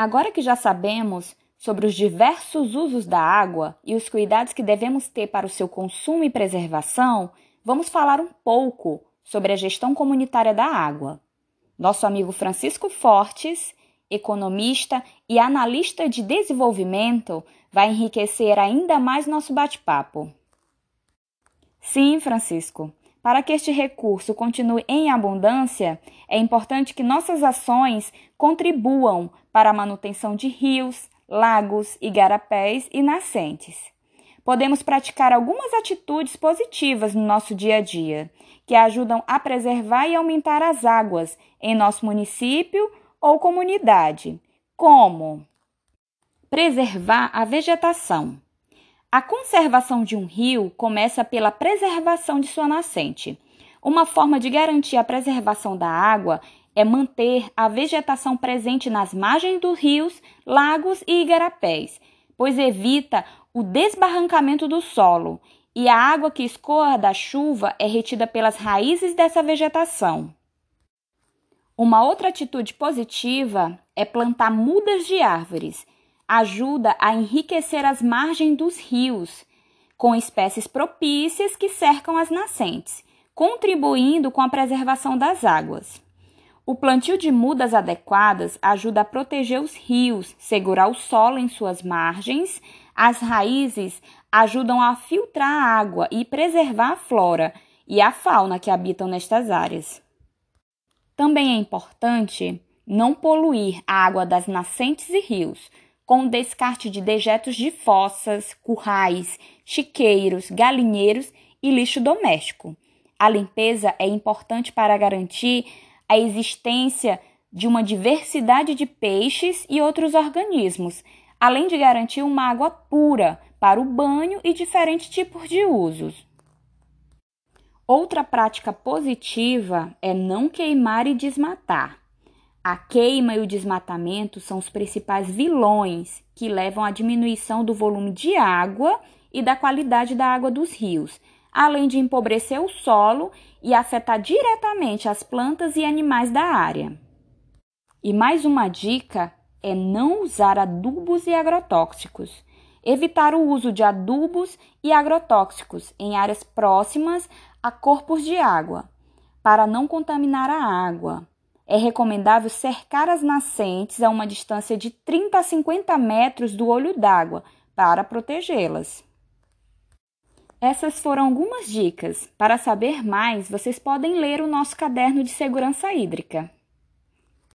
Agora que já sabemos sobre os diversos usos da água e os cuidados que devemos ter para o seu consumo e preservação, vamos falar um pouco sobre a gestão comunitária da água. Nosso amigo Francisco Fortes, economista e analista de desenvolvimento, vai enriquecer ainda mais nosso bate-papo. Sim, Francisco. Para que este recurso continue em abundância, é importante que nossas ações contribuam para a manutenção de rios, lagos, igarapés e nascentes. Podemos praticar algumas atitudes positivas no nosso dia a dia, que ajudam a preservar e aumentar as águas em nosso município ou comunidade, como preservar a vegetação. A conservação de um rio começa pela preservação de sua nascente. Uma forma de garantir a preservação da água é manter a vegetação presente nas margens dos rios, lagos e igarapés, pois evita o desbarrancamento do solo e a água que escoa da chuva é retida pelas raízes dessa vegetação. Uma outra atitude positiva é plantar mudas de árvores. Ajuda a enriquecer as margens dos rios, com espécies propícias que cercam as nascentes, contribuindo com a preservação das águas. O plantio de mudas adequadas ajuda a proteger os rios, segurar o solo em suas margens, as raízes ajudam a filtrar a água e preservar a flora e a fauna que habitam nestas áreas. Também é importante não poluir a água das nascentes e rios com o descarte de dejetos de fossas, currais, chiqueiros, galinheiros e lixo doméstico. A limpeza é importante para garantir a existência de uma diversidade de peixes e outros organismos, além de garantir uma água pura para o banho e diferentes tipos de usos. Outra prática positiva é não queimar e desmatar. A queima e o desmatamento são os principais vilões que levam à diminuição do volume de água e da qualidade da água dos rios, além de empobrecer o solo e afetar diretamente as plantas e animais da área. E mais uma dica é não usar adubos e agrotóxicos. Evitar o uso de adubos e agrotóxicos em áreas próximas a corpos de água, para não contaminar a água. É recomendável cercar as nascentes a uma distância de 30 a 50 metros do olho d'água para protegê-las. Essas foram algumas dicas. Para saber mais, vocês podem ler o nosso caderno de segurança hídrica.